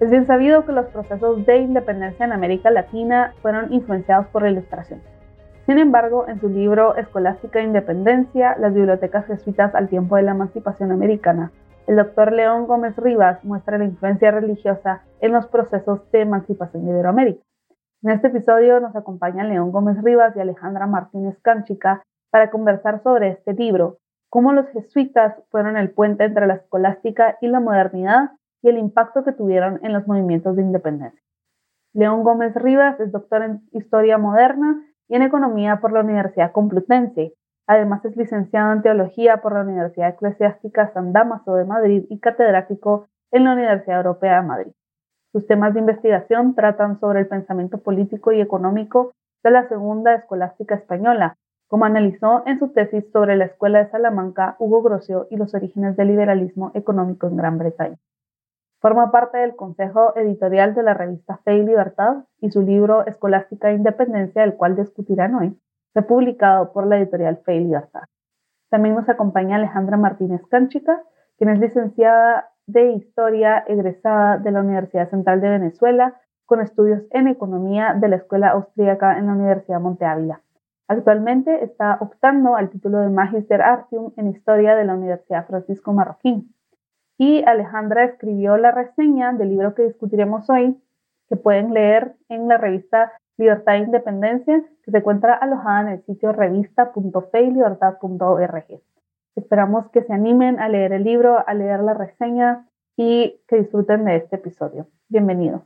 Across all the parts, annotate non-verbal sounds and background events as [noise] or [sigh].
Es bien sabido que los procesos de independencia en América Latina fueron influenciados por la Ilustración. Sin embargo, en su libro Escolástica e Independencia, las bibliotecas jesuitas al tiempo de la emancipación americana, el doctor León Gómez Rivas muestra la influencia religiosa en los procesos de emancipación de Iberoamérica. En este episodio nos acompañan León Gómez Rivas y Alejandra Martínez Cánchica para conversar sobre este libro, cómo los jesuitas fueron el puente entre la escolástica y la modernidad y el impacto que tuvieron en los movimientos de independencia. León Gómez Rivas es doctor en Historia Moderna y en Economía por la Universidad Complutense. Además es licenciado en Teología por la Universidad Eclesiástica San Damaso de Madrid y catedrático en la Universidad Europea de Madrid. Sus temas de investigación tratan sobre el pensamiento político y económico de la Segunda Escolástica Española, como analizó en su tesis sobre la Escuela de Salamanca Hugo Grocio y los orígenes del liberalismo económico en Gran Bretaña. Forma parte del consejo editorial de la revista Fe y Libertad y su libro Escolástica e Independencia, el cual discutirán hoy, fue publicado por la editorial Fe y Libertad. También nos acompaña Alejandra Martínez Cánchica, quien es licenciada de Historia egresada de la Universidad Central de Venezuela con estudios en Economía de la Escuela Austríaca en la Universidad Monte Ávila. Actualmente está optando al título de Magister Artium en Historia de la Universidad Francisco Marroquín y Alejandra escribió la reseña del libro que discutiremos hoy, que pueden leer en la revista Libertad e Independencia, que se encuentra alojada en el sitio revista.feylibertad.org. Esperamos que se animen a leer el libro, a leer la reseña y que disfruten de este episodio. Bienvenidos.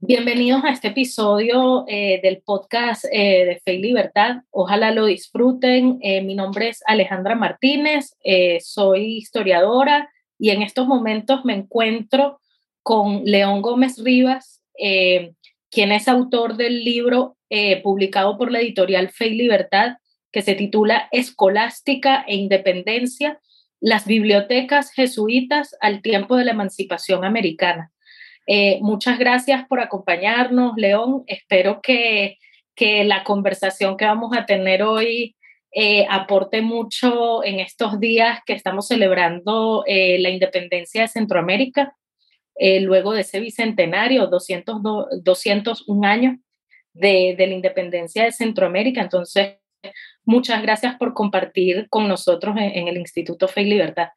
Bienvenidos a este episodio eh, del podcast eh, de Fe y Libertad. Ojalá lo disfruten. Eh, mi nombre es Alejandra Martínez, soy historiadora, y en estos momentos me encuentro con León Gómez Rivas, eh, quien es autor del libro eh, publicado por la editorial Fe y Libertad, que se titula Escolástica e Independencia, las bibliotecas jesuitas al tiempo de la emancipación americana. Eh, muchas gracias por acompañarnos, León. Espero que, que la conversación que vamos a tener hoy eh, aporte mucho en estos días que estamos celebrando eh, la independencia de Centroamérica, eh, luego de ese bicentenario, 200, 201 años de, de la independencia de Centroamérica. Entonces, muchas gracias por compartir con nosotros en, el Instituto Fe y Libertad.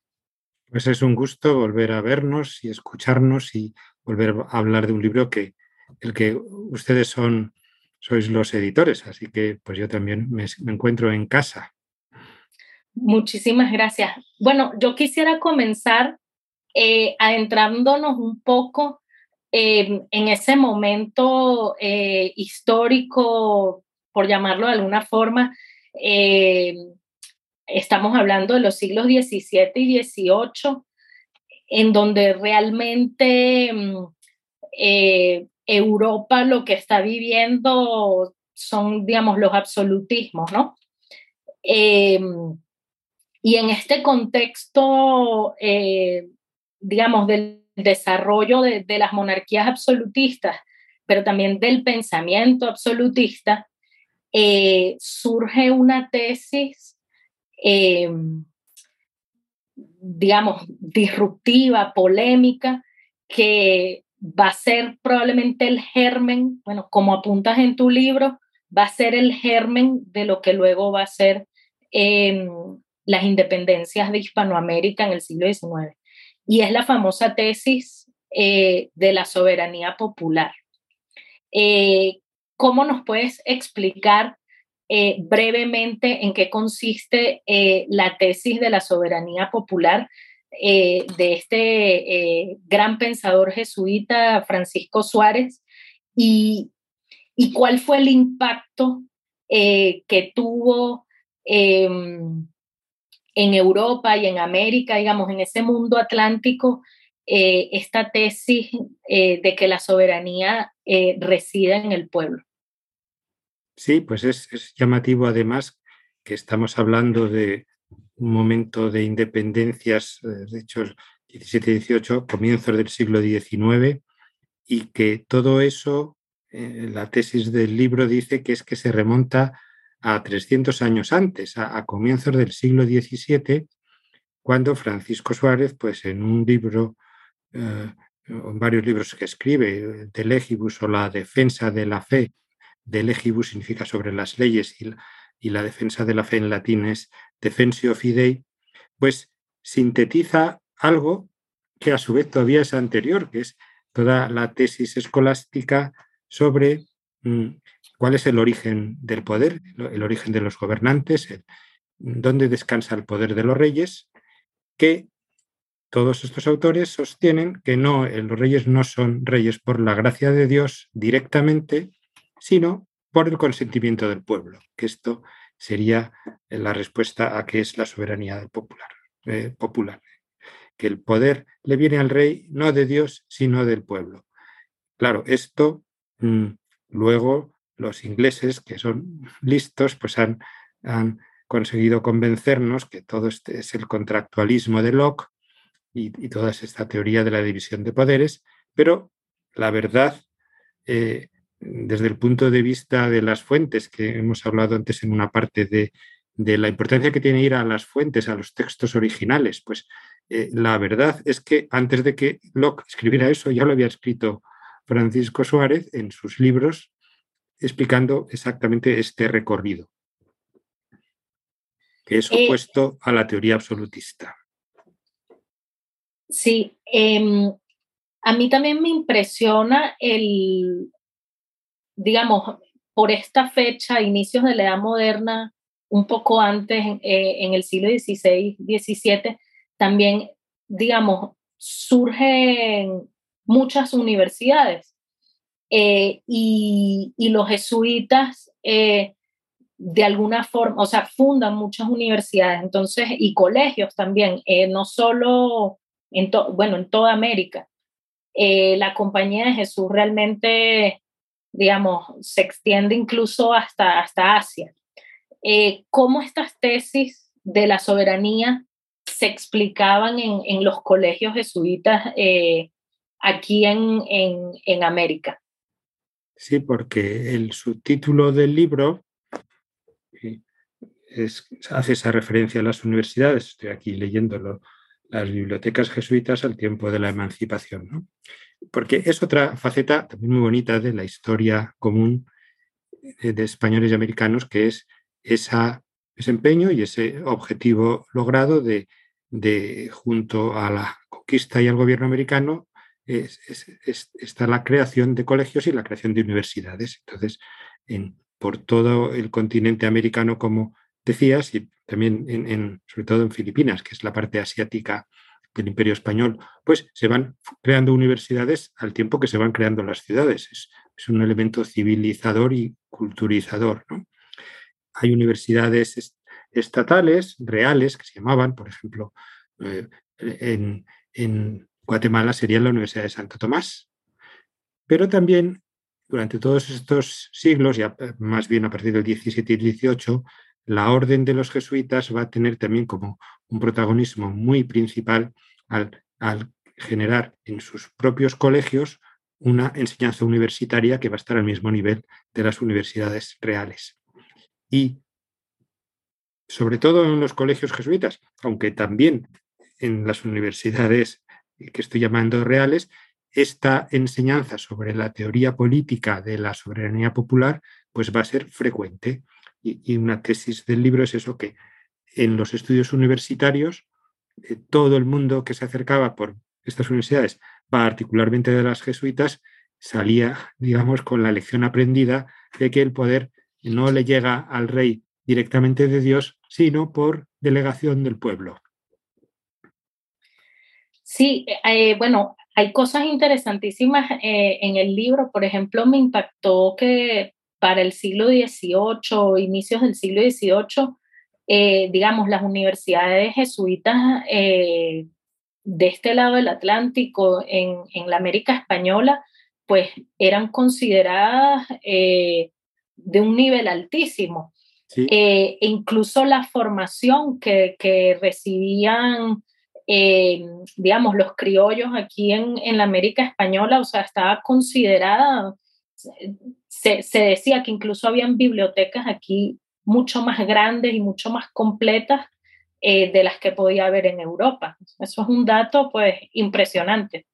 Pues es un gusto volver a vernos y escucharnos y volver a hablar de un libro que el que ustedes son sois los editores, así que pues yo también me, encuentro en casa. Muchísimas gracias. Bueno, yo quisiera comenzar eh, adentrándonos un poco en ese momento eh, histórico, por llamarlo de alguna forma. Eh, estamos hablando de los siglos XVII y XVIII, en donde realmente mm, Europa lo que está viviendo son, digamos, los absolutismos, ¿no? Eh, y en este contexto, eh, digamos, del desarrollo de, las monarquías absolutistas, pero también del pensamiento absolutista, eh, surge una tesis, digamos, disruptiva, polémica, que va a ser probablemente el germen, bueno, como apuntas en tu libro, va a ser el germen de lo que luego va a ser em, las independencias de Hispanoamérica en el siglo XIX. Y es la famosa tesis eh, de la soberanía popular. Eh, ¿Cómo nos puedes explicar eh, brevemente en qué consiste la tesis de la soberanía popular eh, de este eh, gran pensador jesuita Francisco Suárez y, y cuál fue el impacto eh, que tuvo em, en Europa y en América, digamos, en ese mundo atlántico, esta tesis de que la soberanía reside en el pueblo. Sí, pues es, es llamativo además que estamos hablando de un momento de independencias, eh, de hecho, 17-18, comienzos del siglo XIX, y que todo eso, eh, la tesis del libro dice que es que se remonta a 300 años antes, a, comienzos del siglo XVII, cuando Francisco Suárez, pues en un libro, eh, en varios libros que escribe, de Legibus o la defensa de la fe, de Legibus significa sobre las leyes y la, y la defensa de la fe en latín es Defensio Fidei, pues sintetiza algo que a su vez todavía es anterior, que es toda la tesis escolástica sobre mm, cuál es el origen del poder, el origen de los gobernantes, dónde descansa el poder de los reyes, que todos estos autores sostienen que no, los reyes no son reyes por la gracia de Dios directamente, sino por el consentimiento del pueblo, que esto sería la respuesta a qué es la soberanía popular, eh, popular, que el poder le viene al rey no de Dios, sino del pueblo. Claro, esto mm, luego los ingleses, que son listos, pues han, han conseguido convencernos que todo este es el contractualismo de Locke y, toda esta teoría de la división de poderes, pero la verdad, eh, desde el punto de vista de las fuentes, que hemos hablado antes en una parte de, la importancia que tiene ir a las fuentes, a los textos originales, pues eh, la verdad es que antes de que Locke escribiera eso, ya lo había escrito Francisco Suárez en sus libros explicando exactamente este recorrido, que es eh, opuesto a la teoría absolutista. Sí, em, a mí también me impresiona el, digamos, por esta fecha, inicios de la edad moderna, un poco antes, eh, en el siglo XVI, XVII, también, digamos, surgen muchas universidades eh, y, los jesuitas eh, de alguna forma, o sea, fundan muchas universidades, entonces, y colegios también, eh, no solo en, bueno, en toda América. la Compañía de Jesús realmente, digamos, se extiende incluso hasta, hasta Asia. ¿Cómo estas tesis de la soberanía se explicaban en, en los colegios jesuitas aquí en, en, en América? Sí, porque el subtítulo del libro eh, hace esa referencia a las universidades. Estoy aquí leyéndolo, las bibliotecas jesuitas al tiempo de la emancipación. Porque es otra faceta también muy bonita de la historia común eh, de españoles y americanos, que es ese empeño y ese objetivo logrado de, junto a la conquista y al gobierno americano, está la creación de colegios y la creación de universidades. Entonces, en, por todo el continente americano, como decías, y también sobre todo en Filipinas, que es la parte asiática del imperio español, pues se van creando universidades al tiempo que se van creando las ciudades. Es, un elemento civilizador y culturizador. Hay universidades estatales, reales, que se llamaban, por ejemplo, eh, en, en Guatemala sería la Universidad de Santo Tomás. Pero también durante todos estos siglos, ya eh, más bien a partir del 17 y 18, la orden de los jesuitas va a tener también como un protagonismo muy principal al, generar en sus propios colegios una enseñanza universitaria que va a estar al mismo nivel de las universidades reales. Y sobre todo en los colegios jesuitas, aunque también en las universidades que estoy llamando reales, esta enseñanza sobre la teoría política de la soberanía popular pues va a ser frecuente. Y, una tesis del libro es eso, que en los estudios universitarios, eh, todo el mundo que se acercaba por estas universidades, particularmente de las jesuitas, salía, digamos, con la lección aprendida de que el poder no le llega al rey directamente de Dios, sino por delegación del pueblo. Sí, eh, bueno, hay cosas interesantísimas eh, en el libro. Por ejemplo, me impactó que para el siglo XVIII, inicios del siglo XVIII, eh, digamos, las universidades jesuitas de este lado del Atlántico, en, en la América Española, pues eran consideradas de un nivel altísimo. Eh, e incluso la formación que, que recibían, eh, digamos, los criollos aquí en, en, la América Española, o sea, estaba considerada, se, decía que incluso habían bibliotecas aquí mucho más grandes y mucho más completas eh, de las que podía haber en Europa. Eso es un dato, pues, impresionante.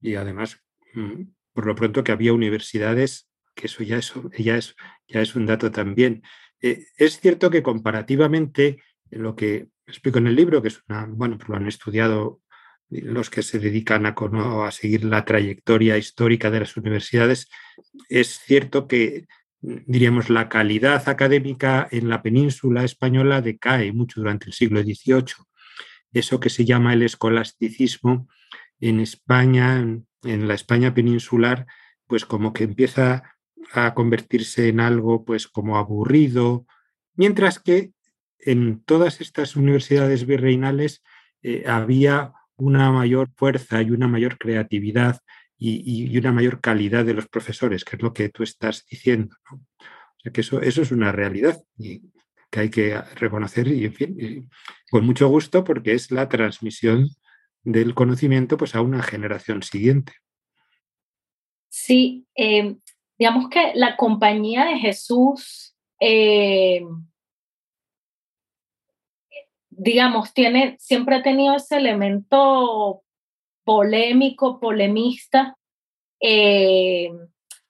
Y además, mm, por lo pronto que había universidades, que eso ya es, ya es, ya es un dato también. Eh, es cierto que comparativamente, lo que explico en el libro, que es una, bueno, lo han estudiado los que se dedican a, seguir la trayectoria histórica de las universidades, es cierto que, diríamos, la calidad académica en la península española decae mucho durante el siglo XVIII. Eso que se llama el escolasticismo en España, en la España peninsular, pues como que empieza a convertirse en algo pues como aburrido, mientras que en todas estas universidades virreinales eh, había una mayor fuerza y una mayor creatividad y, una mayor calidad de los profesores, que es lo que tú estás diciendo. O sea que eso, eso es una realidad y que hay que reconocer y, en fin, con mucho gusto porque es la transmisión del conocimiento pues, a una generación siguiente. Sí, eh, digamos que la compañía de Jesús, eh, digamos, tiene, siempre ha tenido ese elemento polémico, polemista, eh,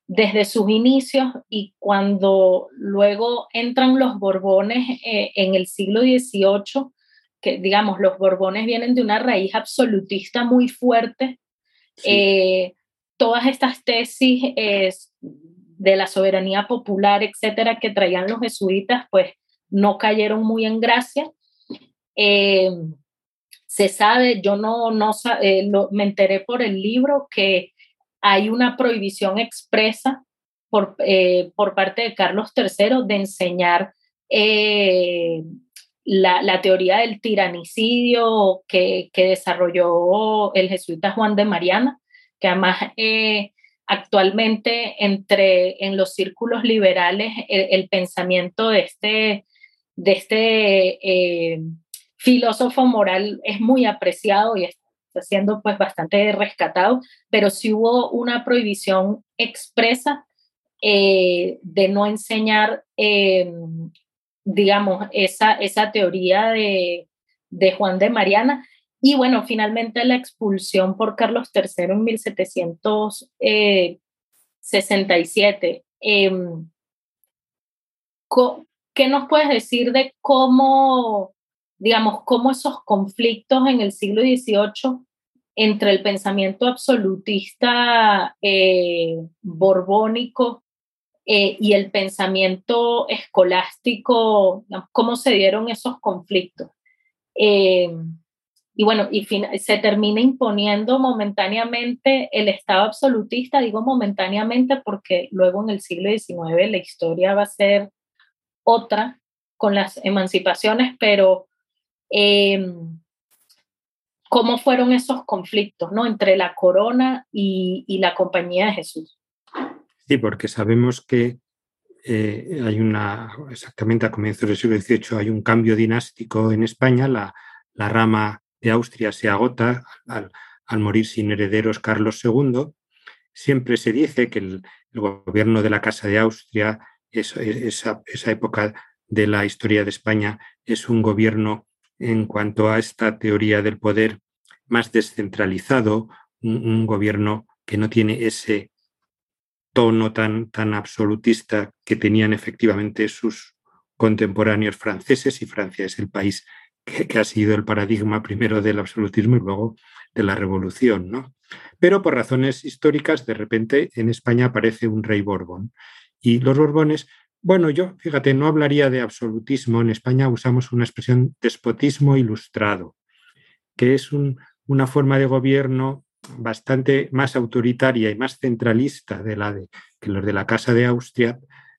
desde sus inicios y cuando luego entran los Borbones eh, en el siglo XVIII, que digamos, los Borbones vienen de una raíz absolutista muy fuerte todas estas tesis de la soberanía popular, etcétera, que traían los jesuitas, pues no cayeron muy en gracia. Eh, se sabe, yo no, no eh, me enteré por el libro que hay una prohibición expresa por, eh, por parte de Carlos III de enseñar la, la, teoría del tiranicidio que, que desarrolló el jesuita Juan de Mariana que además eh, actualmente entre en los círculos liberales el, pensamiento de este, de este eh, filósofo moral es muy apreciado y está siendo pues bastante rescatado, pero sí hubo una prohibición expresa eh, de no enseñar, digamos, esa, esa teoría de, de Juan de Mariana, y bueno, finalmente la expulsión por Carlos III en 1767. Em, ¿Qué nos puedes decir de cómo, digamos, cómo esos conflictos en el siglo XVIII entre el pensamiento absolutista eh, borbónico eh, y el pensamiento escolástico, cómo se dieron esos conflictos? Em, y bueno, y se termina imponiendo momentáneamente el Estado absolutista, digo momentáneamente porque luego en el siglo XIX la historia va a ser otra con las emancipaciones, pero em, ¿cómo fueron esos conflictos ¿no? entre la corona y, la compañía de Jesús? Sí, porque sabemos que eh, hay una, exactamente a comienzos del siglo XVIII, hay un cambio dinástico en España, la, la rama de Austria se agota al, morir sin herederos Carlos II. Siempre se dice que el, gobierno de la Casa de Austria, esa, esa, época de la historia de España, es un gobierno en cuanto a esta teoría del poder más descentralizado, un, gobierno que no tiene ese tono tan, tan absolutista que tenían efectivamente sus contemporáneos franceses y Francia es el país que, ha sido el paradigma primero del absolutismo y luego de la revolución, ¿no? Pero por razones históricas, de repente en España aparece un rey Borbón. Y los Borbones, bueno, yo, fíjate, no hablaría de absolutismo. En España usamos una expresión despotismo ilustrado, que es una forma de gobierno bastante más autoritaria y más centralista de la de, que los de la Casa de Austria,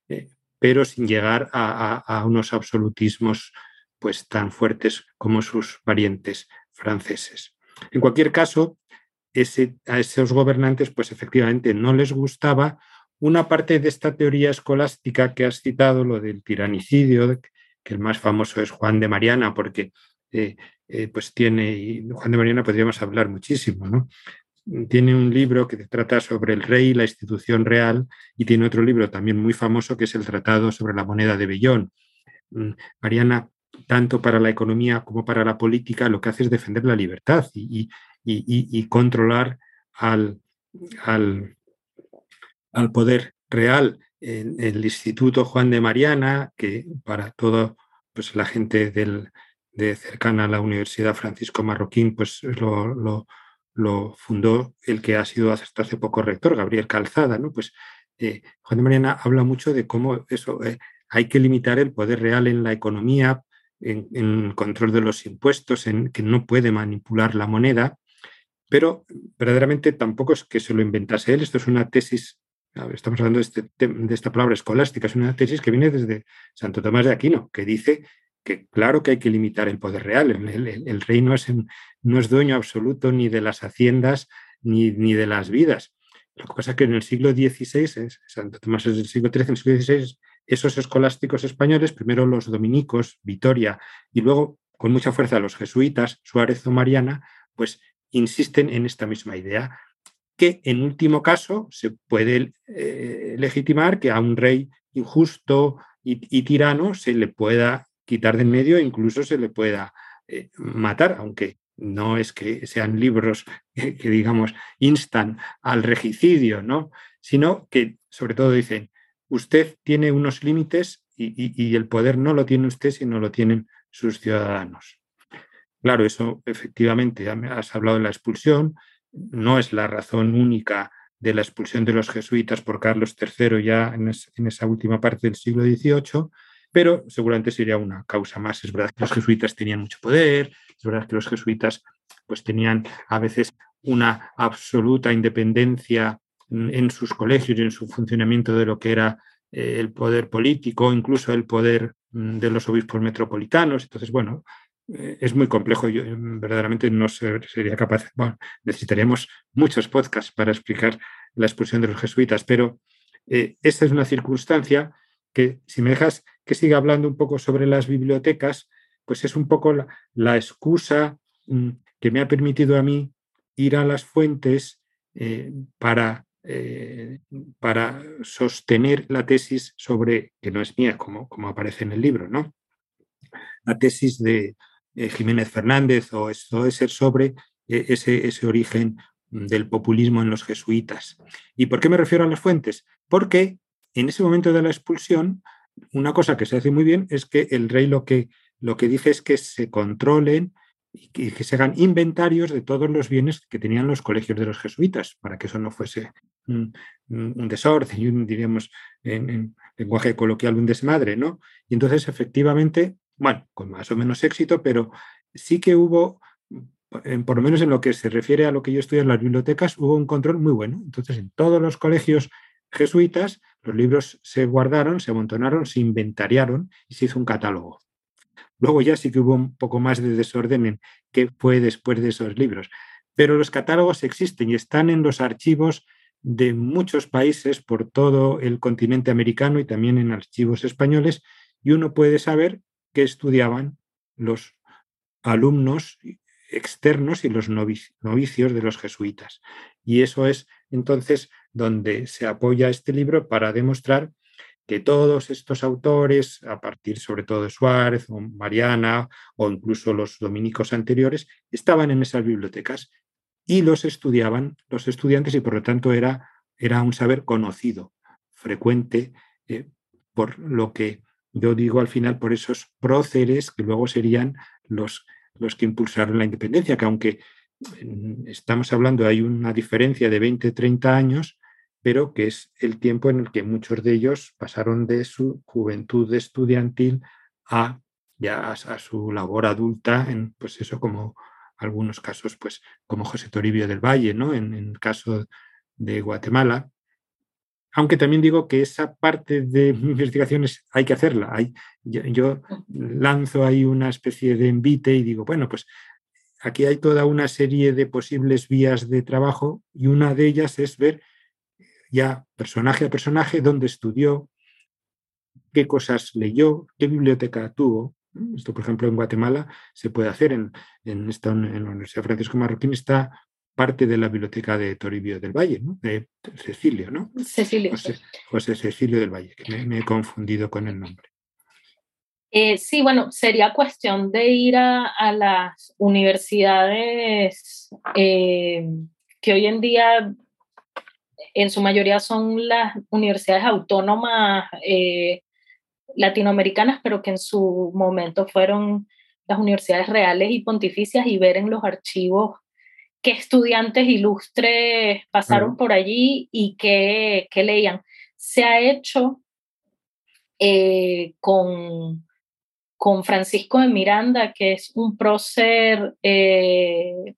eh, pero sin llegar a, unos absolutismos pues tan fuertes como sus parientes franceses. En cualquier caso, a esos gobernantes pues efectivamente no les gustaba una parte de esta teoría escolástica que has citado, lo del tiranicidio, que el más famoso es Juan de Mariana, porque eh, eh, pues tiene, Juan de Mariana podríamos hablar muchísimo, ¿no? Tiene un libro que trata sobre el rey y la institución real y tiene otro libro también muy famoso que es el Tratado sobre la moneda de Bellón. Mm, Mariana, tanto para la economía como para la política, lo que hace es defender la libertad y, y controlar al, al, al poder real. En el Instituto Juan de Mariana, que para toda pues, la gente del, de cercana a la Universidad Francisco Marroquín, pues lo, lo, fundó el que ha sido hasta hace poco rector, Gabriel Calzada, ¿no? Pues eh, Juan de Mariana habla mucho de cómo eso, eh, hay que limitar el poder real en la economía, en, en, control de los impuestos, en que no puede manipular la moneda, pero verdaderamente tampoco es que se lo inventase él, esto es una tesis estamos hablando de, este, de, esta palabra escolástica, es una tesis que viene desde Santo Tomás de Aquino, que dice que claro que hay que limitar el poder real. El, rey no es, no es, dueño absoluto ni de las haciendas ni, ni, de las vidas. Lo que pasa es que en el siglo XVI, Santo Tomás es del siglo XIII, en el siglo XVI, esos escolásticos españoles, primero los dominicos, Vitoria, y luego con mucha fuerza los jesuitas, Suárez o Mariana, pues insisten en esta misma idea que en último caso se puede eh, legitimar que a un rey injusto y, tirano se le pueda quitar de en medio e incluso se le pueda eh, matar, aunque no es que sean libros que, digamos, instan al regicidio, ¿no? sino que sobre todo dicen, usted tiene unos límites y, el poder no lo tiene usted, sino lo tienen sus ciudadanos. Claro, eso efectivamente, has hablado de la expulsión, no es la razón única de la expulsión de los jesuitas por Carlos III ya en, esa última parte del siglo XVIII, pero seguramente sería una causa más. Es verdad que los jesuitas tenían mucho poder, es verdad que los jesuitas pues tenían a veces una absoluta independencia en sus colegios y en su funcionamiento de lo que era eh, el poder político, incluso el poder mm, de los obispos metropolitanos. Entonces, bueno, es muy complejo. Yo mm, verdaderamente no sería capaz. Bueno, necesitaríamos muchos podcasts para explicar la expulsión de los jesuitas, pero eh, esta es una circunstancia que, si me dejas que siga hablando un poco sobre las bibliotecas, pues es un poco la, excusa mm, que me ha permitido a mí ir a las fuentes eh, para, para sostener la tesis sobre, que no es mía, como, como aparece en el libro, ¿no? La tesis de, eh, Jiménez Fernández o ser sobre eh, ese, ese origen del populismo en los jesuitas. ¿Y por qué me refiero a las fuentes? Porque en ese momento de la expulsión, una cosa que se hace muy bien es que el rey lo que, lo que dice es que se controlen y que, se hagan inventarios de todos los bienes que tenían los colegios de los jesuitas, para que eso no fuese un, desorden y diríamos, en, en, lenguaje coloquial, un desmadre, ¿no? Y entonces, efectivamente, bueno, con más o menos éxito, pero sí que hubo, por lo menos en lo que se refiere a lo que yo estudié en las bibliotecas, hubo un control muy bueno. Entonces, en todos los colegios jesuitas, los libros se guardaron, se amontonaron, se inventariaron y se hizo un catálogo. Luego ya sí que hubo un poco más de desorden en qué fue después de esos libros. Pero los catálogos existen y están en los archivos de muchos países por todo el continente americano y también en archivos españoles, y uno puede saber que estudiaban los alumnos externos y los novicios de los jesuitas. Y eso es entonces donde se apoya este libro para demostrar que todos estos autores, a partir sobre todo de Suárez o Mariana o incluso los dominicos anteriores, estaban en esas bibliotecas y los estudiaban los estudiantes y por lo tanto era, era un saber conocido, frecuente, eh, por lo que yo digo al final por esos próceres que luego serían los, los que impulsaron la independencia, que aunque mm, estamos hablando, hay una diferencia de 20, 30 años, pero que es el tiempo en el que muchos de ellos pasaron de su juventud estudiantil a ya a, su labor adulta, en pues eso como algunos casos, pues como José Toribio del Valle, ¿no? En, en el caso de Guatemala, aunque también digo que esa parte de investigaciones hay que hacerla. Hay, yo, lanzo ahí una especie de envite y digo, bueno, pues aquí hay toda una serie de posibles vías de trabajo y una de ellas es ver ya personaje a personaje dónde estudió, qué cosas leyó, qué biblioteca tuvo. Esto, por ejemplo, en Guatemala se puede hacer. En, en, esta, en la Universidad Francisco Marroquín está parte de la biblioteca de Toribio del Valle, ¿no? de Cecilio, ¿no? Cecilio. José, Cecilio del Valle, que me, he confundido con el nombre. Eh, sí, bueno, sería cuestión de ir a, las universidades eh, que hoy en día en su mayoría son las universidades autónomas eh, latinoamericanas, pero que en su momento fueron las universidades reales y pontificias y ver en los archivos qué estudiantes ilustres pasaron por allí y qué, leían. Se ha hecho eh, con, con Francisco de Miranda, que es un prócer eh,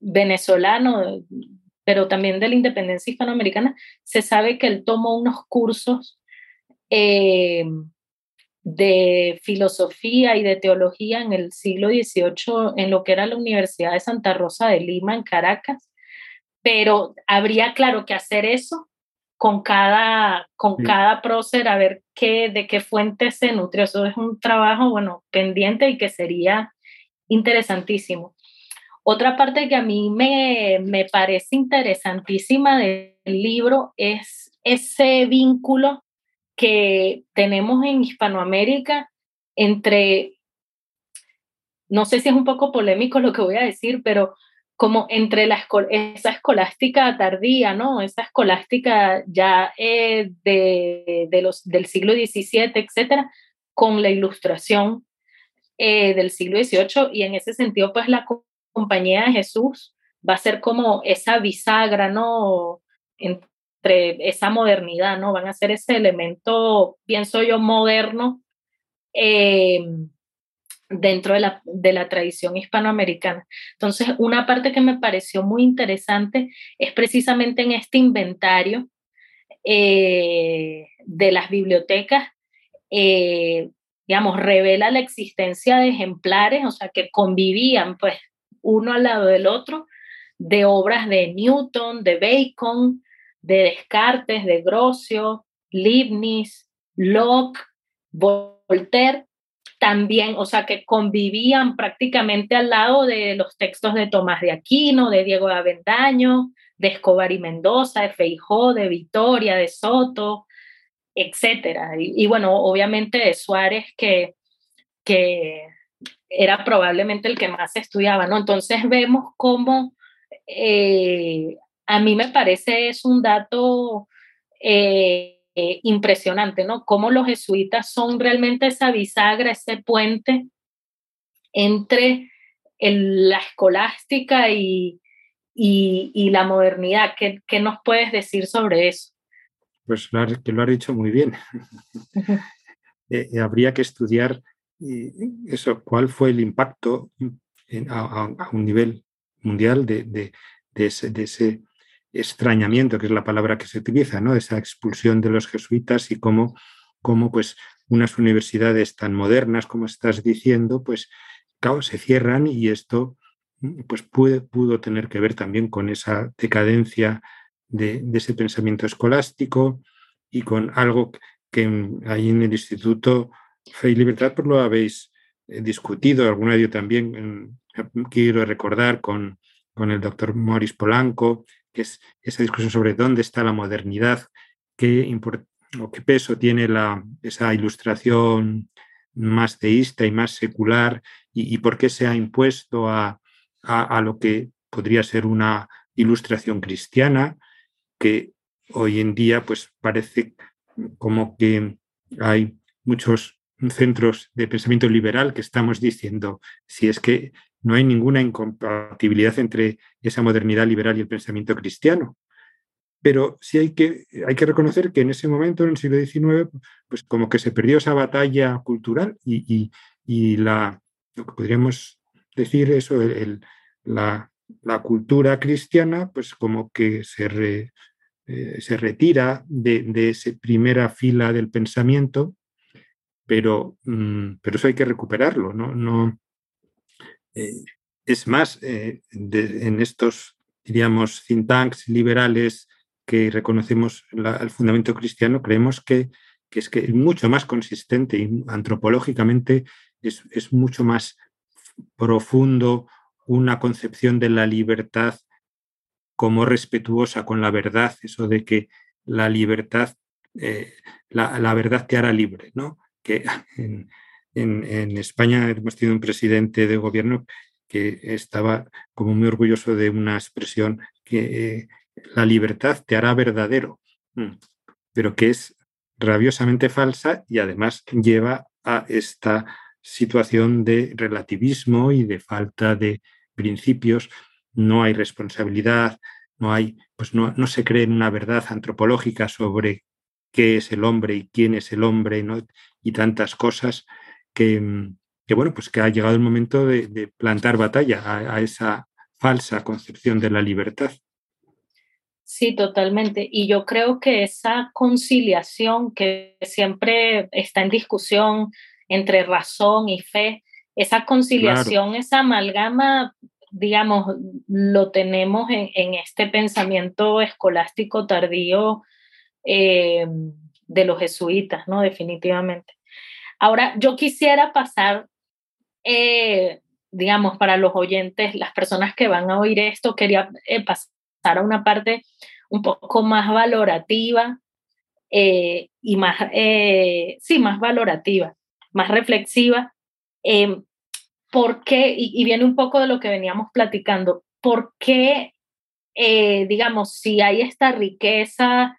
venezolano, pero también de la independencia hispanoamericana, se sabe que él tomó unos cursos eh, de filosofía y de teología en el siglo XVIII en lo que era la Universidad de Santa Rosa de Lima en Caracas, pero habría, claro, que hacer eso con cada, con cada prócer, a ver qué, de qué fuente se nutrió. Eso es un trabajo, bueno, pendiente y que sería interesantísimo. Otra parte que a mí me, me parece interesantísima del libro es ese vínculo que tenemos en Hispanoamérica entre, no sé si es un poco polémico lo que voy a decir, pero como entre la esa escolástica tardía, ¿no? Esa escolástica ya eh, de, de, los, del siglo XVII, etcétera, con la ilustración eh, del siglo XVIII y en ese sentido, pues la compañía de Jesús va a ser como esa bisagra, ¿no? Entre esa modernidad, ¿no? Van a ser ese elemento, pienso yo, moderno eh, dentro de la, de la tradición hispanoamericana. Entonces, una parte que me pareció muy interesante es precisamente en este inventario eh, de las bibliotecas, eh, digamos, revela la existencia de ejemplares, o sea, que convivían pues uno al lado del otro, de obras de Newton, de Bacon, de Descartes, de Grocio, Leibniz, Locke, Voltaire, también, o sea, que convivían prácticamente al lado de los textos de Tomás de Aquino, de Diego de Avendaño, de Escobar y Mendoza, de Feijó, de Vitoria, de Soto, etcétera. Y, bueno, obviamente de Suárez, que, que era probablemente el que más estudiaba, ¿no? Entonces vemos cómo eh, a mí me parece es un dato eh, eh, impresionante, ¿no? Cómo los jesuitas son realmente esa bisagra, ese puente entre la escolástica y, la modernidad. ¿Qué, nos puedes decir sobre eso? Pues que lo has dicho muy bien. [laughs] Eh, habría que estudiar eso, cuál fue el impacto a, un nivel mundial de, ese, de, ese, extrañamiento, que es la palabra que se utiliza, ¿no? Esa expulsión de los jesuitas y cómo, cómo pues, unas universidades tan modernas como estás diciendo, pues, se cierran y esto pues, pudo tener que ver también con esa decadencia de, ese pensamiento escolástico y con algo que ahí en el Instituto Fe y Libertad pues, lo habéis eh, discutido, alguna yo también quiero recordar con, con el doctor Morris Polanco, es esa discusión sobre dónde está la modernidad, qué, qué peso tiene la, esa ilustración más teísta y más secular y, por qué se ha impuesto a, a, lo que podría ser una ilustración cristiana, que hoy en día pues parece como que hay muchos centros de pensamiento liberal que estamos diciendo, si es que no hay ninguna incompatibilidad entre esa modernidad liberal y el pensamiento cristiano. Pero sí hay que, hay que reconocer que en ese momento, en el siglo XIX, pues como que se perdió esa batalla cultural y, la, lo que podríamos decir eso, la, cultura cristiana, pues como que se, eh, se retira de, esa primera fila del pensamiento, pero, mm, pero eso hay que recuperarlo, ¿no? no eh, es más, eh, en estos, diríamos, think tanks liberales que reconocemos el fundamento cristiano, creemos que, es que es mucho más consistente y antropológicamente es, es mucho más profundo una concepción de la libertad como respetuosa con la verdad, eso de que la libertad, eh, la, verdad te hará libre, ¿no? Que en, España hemos tenido un presidente de gobierno que estaba como muy orgulloso de una expresión que la libertad te hará verdadero, mm, pero que es rabiosamente falsa y además lleva a esta situación de relativismo y de falta de principios. No hay responsabilidad, no hay, pues no, no se cree en una verdad antropológica sobre qué es el hombre y quién es el hombre ¿no? y tantas cosas que, que, bueno, pues que ha llegado el momento de, plantar batalla a esa falsa concepción de la libertad. Sí, totalmente. Y yo creo que esa conciliación que siempre está en discusión entre razón y fe, esa conciliación, esa amalgama, digamos, lo tenemos en, este pensamiento escolástico tardío eh, de los jesuitas, ¿no? Definitivamente. Ahora, yo quisiera pasar, eh, digamos, para los oyentes, las personas que van a oír esto, quería eh, pasar a una parte un poco más valorativa y más, sí, más valorativa, más reflexiva. Eh, ¿Por qué? Y, viene un poco de lo que veníamos platicando. ¿Por qué, digamos, si hay esta riqueza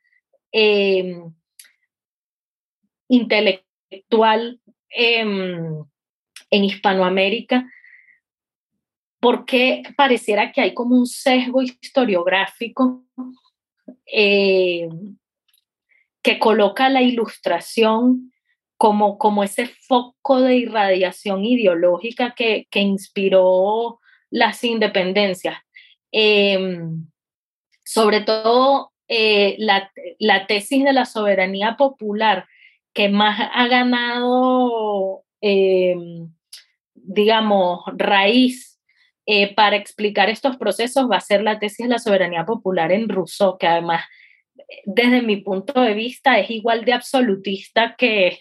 intelectual en Hispanoamérica, ¿por qué pareciera que hay como un sesgo historiográfico eh, que coloca la ilustración como, como ese foco de irradiación ideológica que, que inspiró las independencias? Em, sobre todo eh, la, la, tesis de la soberanía popular que más ha ganado, em, digamos, raíz eh, para explicar estos procesos va a ser la tesis de la soberanía popular en Rousseau, que además, desde mi punto de vista, es igual de absolutista que,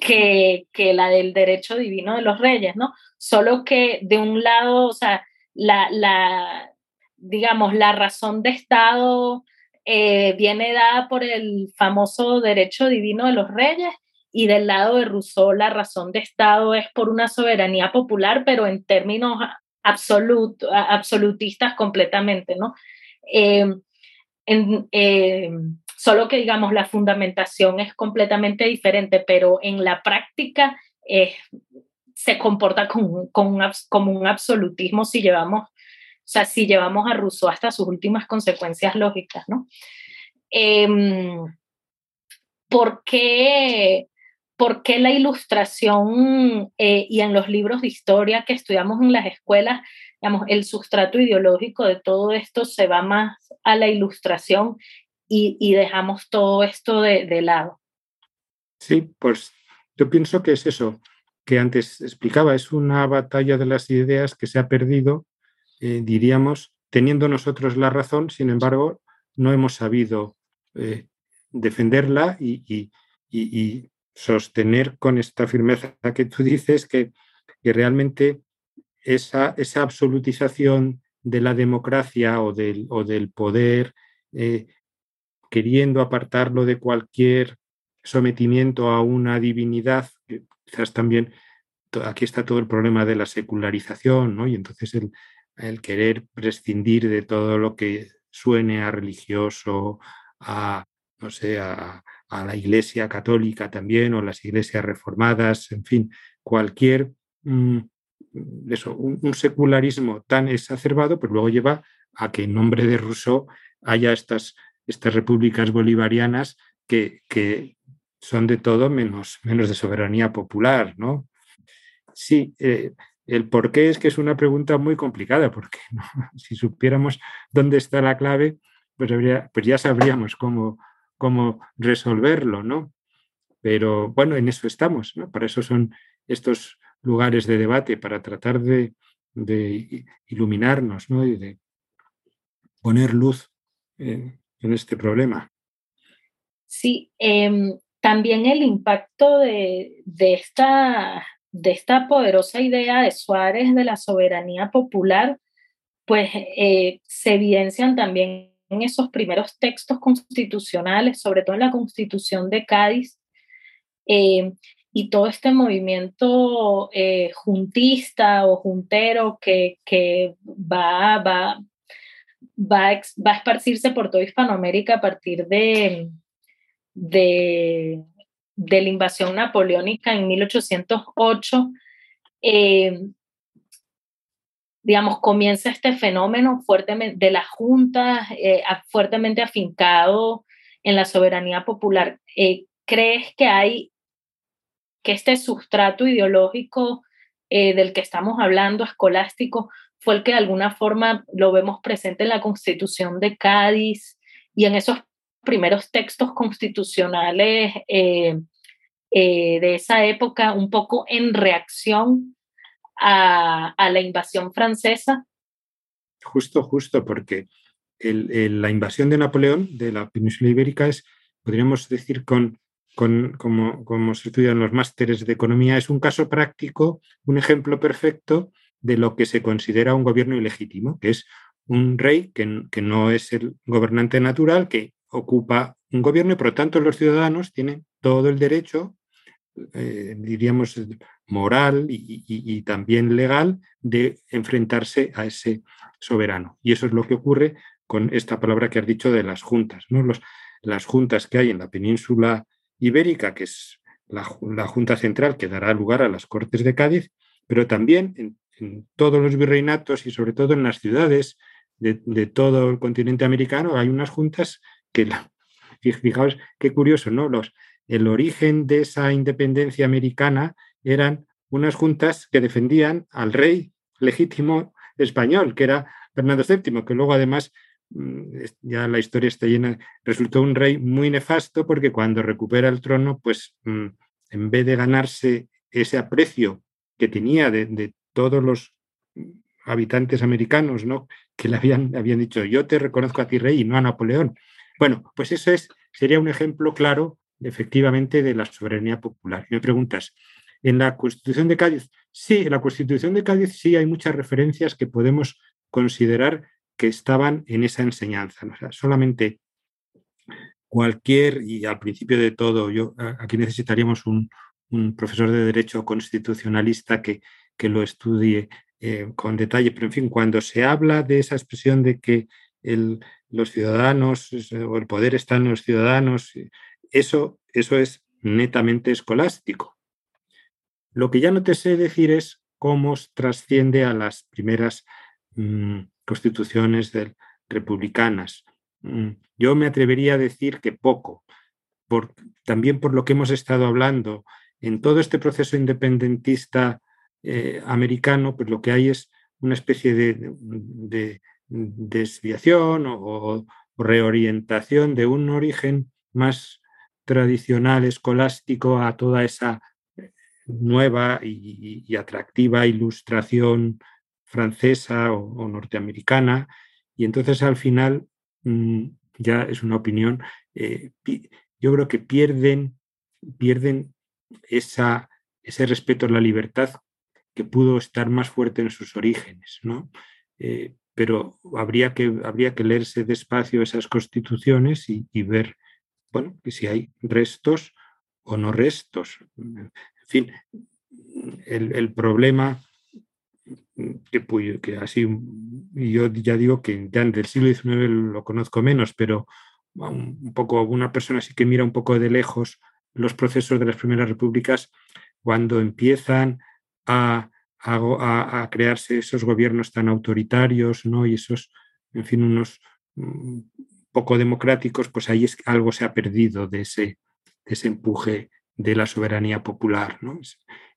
que, que la del derecho divino de los reyes, ¿no? Solo que de un lado, o sea, la, la digamos, la razón de Estado eh, viene dada por el famoso derecho divino de los reyes y del lado de Rousseau la razón de Estado es por una soberanía popular, pero en términos absolutistas completamente, ¿no? Eh, eh, solo que, digamos, la fundamentación es completamente diferente, pero en la práctica se comporta con, con como un absolutismo si llevamos, sea, si llevamos a Rousseau hasta sus últimas consecuencias lógicas, ¿no? Em, ¿Por qué por qué la ilustración eh, y en los libros de historia que estudiamos en las escuelas, digamos, el sustrato ideológico de todo esto se va más a la ilustración y, dejamos todo esto de, lado. Sí, pues yo pienso que es eso que antes explicaba, es una batalla de las ideas que se ha perdido, eh, diríamos, teniendo nosotros la razón, sin embargo, no hemos sabido eh, defenderla y, y sostener con esta firmeza que tú dices que, realmente esa, esa, absolutización de la democracia o del, o del poder, eh, queriendo apartarlo de cualquier sometimiento a una divinidad, quizás también aquí está todo el problema de la secularización, ¿no? Y entonces el, el querer prescindir de todo lo que suene a religioso, a, no sé, a, la Iglesia católica también o las iglesias reformadas, en fin, cualquier, mm, eso, un, secularismo tan exacerbado, pues luego lleva a que en nombre de Rousseau haya estas, estas repúblicas bolivarianas que, que son de todo menos, menos de soberanía popular, ¿no? Sí, eh, el por qué es que es una pregunta muy complicada, porque [laughs] si supiéramos dónde está la clave, pues, pues ya sabríamos cómo, cómo resolverlo, ¿no? Pero bueno, en eso estamos. Para eso son estos lugares de debate, para tratar de, iluminarnos, ¿no? Y de poner luz en, este problema. Sí, em, también el impacto de, esta, de esta poderosa idea de Suárez de la soberanía popular, pues eh, se evidencian también en esos primeros textos constitucionales, sobre todo en la constitución de Cádiz, em, y todo este movimiento eh, juntista o juntero que, va, va, va, va, a esparcirse por toda Hispanoamérica a partir de, de, la invasión napoleónica en 1808, eh, digamos, comienza este fenómeno fuertemente de las juntas, eh, fuertemente afincado en la soberanía popular. ¿Crees que hay que este sustrato ideológico eh, del que estamos hablando, escolástico, fue el que de alguna forma lo vemos presente en la Constitución de Cádiz y en esos primeros textos constitucionales eh, eh, de esa época, un poco en reacción a, la invasión francesa. Justo, justo, porque la invasión de Napoleón de la península ibérica es, podríamos decir, con como, como se estudian los másteres de economía, es un caso práctico, un ejemplo perfecto de lo que se considera un gobierno ilegítimo, que es un rey que, que no es el gobernante natural, que ocupa un gobierno y por lo tanto los ciudadanos tienen todo el derecho, eh, diríamos, moral y, también legal de enfrentarse a ese soberano. Y eso es lo que ocurre con esta palabra que has dicho de las juntas. ¿no? Los, las juntas que hay en la península Ibérica, que es la, Junta Central que dará lugar a las Cortes de Cádiz, pero también en, todos los virreinatos y sobre todo en las ciudades de, todo el continente americano hay unas juntas que, fijaos qué curioso, ¿no? Los, el origen de esa independencia americana eran unas juntas que defendían al rey legítimo español, que era Fernando VII, que luego además Mm, ya la historia está llena, resultó un rey muy nefasto porque cuando recupera el trono, pues mm, en vez de ganarse ese aprecio que tenía de, todos los habitantes americanos, ¿no? Que le habían, habían dicho, yo te reconozco a ti rey y no a Napoleón. Bueno, pues eso es, sería un ejemplo claro, efectivamente, de la soberanía popular. Y me preguntas, ¿en la Constitución de Cádiz? Sí, en la Constitución de Cádiz sí hay muchas referencias que podemos considerar que estaban en esa enseñanza. solamente cualquier, y al principio de todo, yo aquí necesitaríamos un, profesor de Derecho constitucionalista que, que lo estudie eh, con detalle, pero en fin, cuando se habla de esa expresión de que el, los ciudadanos o el poder está en los ciudadanos, eso, eso es netamente escolástico. Lo que ya no te sé decir es cómo trasciende a las primeras mm, constituciones republicanas. Mm, yo me atrevería a decir que poco, por, también por lo que hemos estado hablando. En todo este proceso independentista eh, americano, pues lo que hay es una especie de, desviación o, reorientación de un origen más tradicional, escolástico, a toda esa nueva y atractiva ilustración francesa o, norteamericana, y entonces al final, mm, ya es una opinión, eh, yo creo que pierden, pierden ese respeto a la libertad que pudo estar más fuerte en sus orígenes, ¿no? Eh, pero habría que, habría que leerse despacio esas constituciones y, ver, bueno, si hay restos o no restos. En fin, el, problema que, que así, yo ya digo que ya del siglo XIX lo conozco menos, pero un poco una persona así que mira un poco de lejos los procesos de las primeras repúblicas, cuando empiezan a, a, crearse esos gobiernos tan autoritarios ¿no? y esos, en fin, unos mm, poco democráticos, pues ahí es, algo se ha perdido de ese, ese empuje de la soberanía popular, ¿no?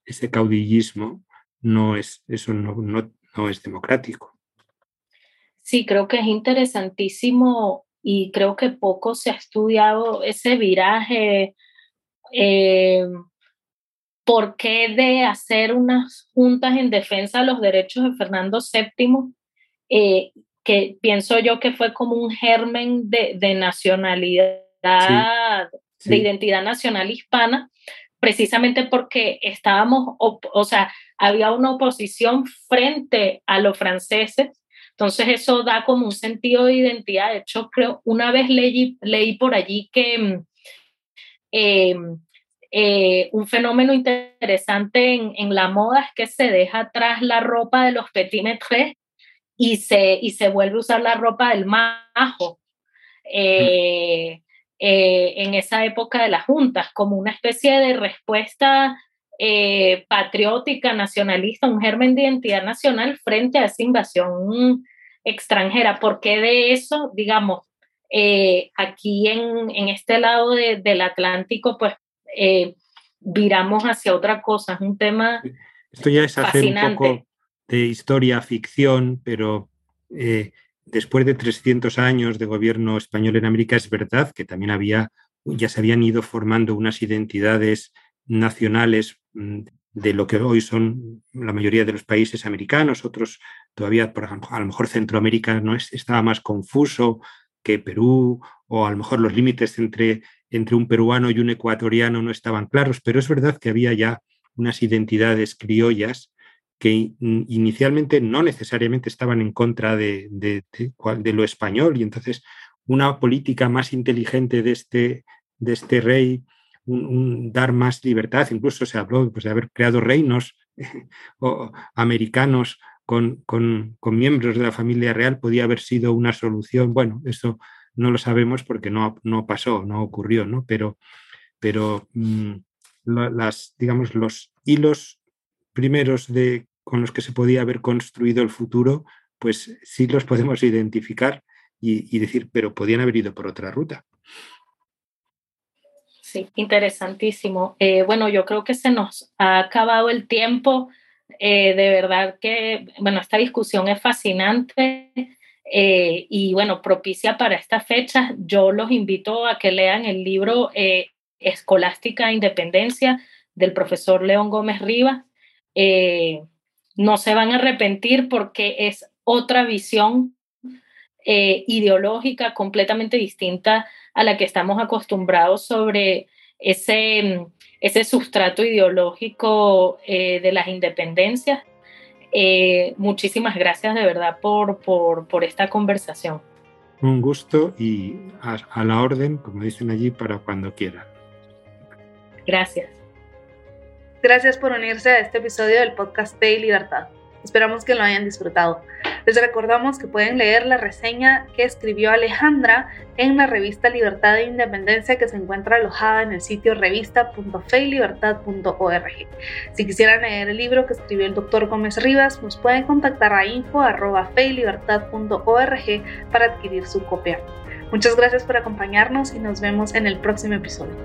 ese caudillismo no es, eso no, es democrático. Sí, creo que es interesantísimo y creo que poco se ha estudiado ese viraje. Eh, ¿Por qué de hacer unas juntas en defensa de los derechos de Fernando VII? Eh, que pienso yo que fue como un germen de, de nacionalidad, de identidad nacional hispana, precisamente porque estábamos, o, sea, había una oposición frente a los franceses, entonces eso da como un sentido de identidad. De hecho, creo, una vez leí, leí por allí que mm, em, eh, un fenómeno interesante en, en, la moda es que se deja atrás la ropa de los petit maîtres y se, y se vuelve a usar la ropa del majo. Eh, eh, en esa época de las juntas, como una especie de respuesta patriótica, nacionalista, un germen de identidad nacional frente a esa invasión extranjera. porque de eso, digamos, aquí en, en, este lado del Atlántico, pues viramos hacia otra cosa? Es un tema. Esto ya es hacer un poco de historia ficción, pero después de 300 años de gobierno español en América, es verdad que también había, ya se habían ido formando unas identidades nacionales mm, de lo que hoy son la mayoría de los países americanos, otros todavía, por ejemplo, a lo mejor Centroamérica no estaba más confuso que Perú, o a lo mejor los límites entre, entre un peruano y un ecuatoriano no estaban claros, pero es verdad que había ya unas identidades criollas que inicialmente no necesariamente estaban en contra de, lo español y entonces una política más inteligente de este, de este rey, un, dar más libertad, incluso se habló pues, de haber creado reinos [laughs] americanos con, con, con, miembros de la familia real, podía haber sido una solución. Bueno, eso no lo sabemos porque no, no pasó, no ocurrió, ¿no? Pero, pero mm, las, digamos, los hilos primeros de con los que se podía haber construido el futuro, pues sí los podemos identificar y, decir, pero podían haber ido por otra ruta. Sí, interesantísimo. Eh, bueno, yo creo que se nos ha acabado el tiempo. Eh, de verdad que, bueno, esta discusión es fascinante eh, y, bueno, propicia para esta fecha. Yo los invito a que lean el libro Escolástica Independencia del profesor León Gómez Rivas no se van a arrepentir porque es otra visión eh, ideológica completamente distinta a la que estamos acostumbrados sobre ese, ese sustrato ideológico eh, de las independencias. Eh, muchísimas gracias de verdad por, por, esta conversación. Un gusto y a la orden, como dicen allí, para cuando quieran. Gracias. Gracias por unirse a este episodio del podcast y Libertad. Esperamos que lo hayan disfrutado. Les recordamos que pueden leer la reseña que escribió Alejandra en la revista Libertad e Independencia que se encuentra alojada en el sitio revista.feylibertad.org. Si quisieran leer el libro que escribió el doctor Gómez Rivas, nos pueden contactar a info.feylibertad.org para adquirir su copia. Muchas gracias por acompañarnos y nos vemos en el próximo episodio.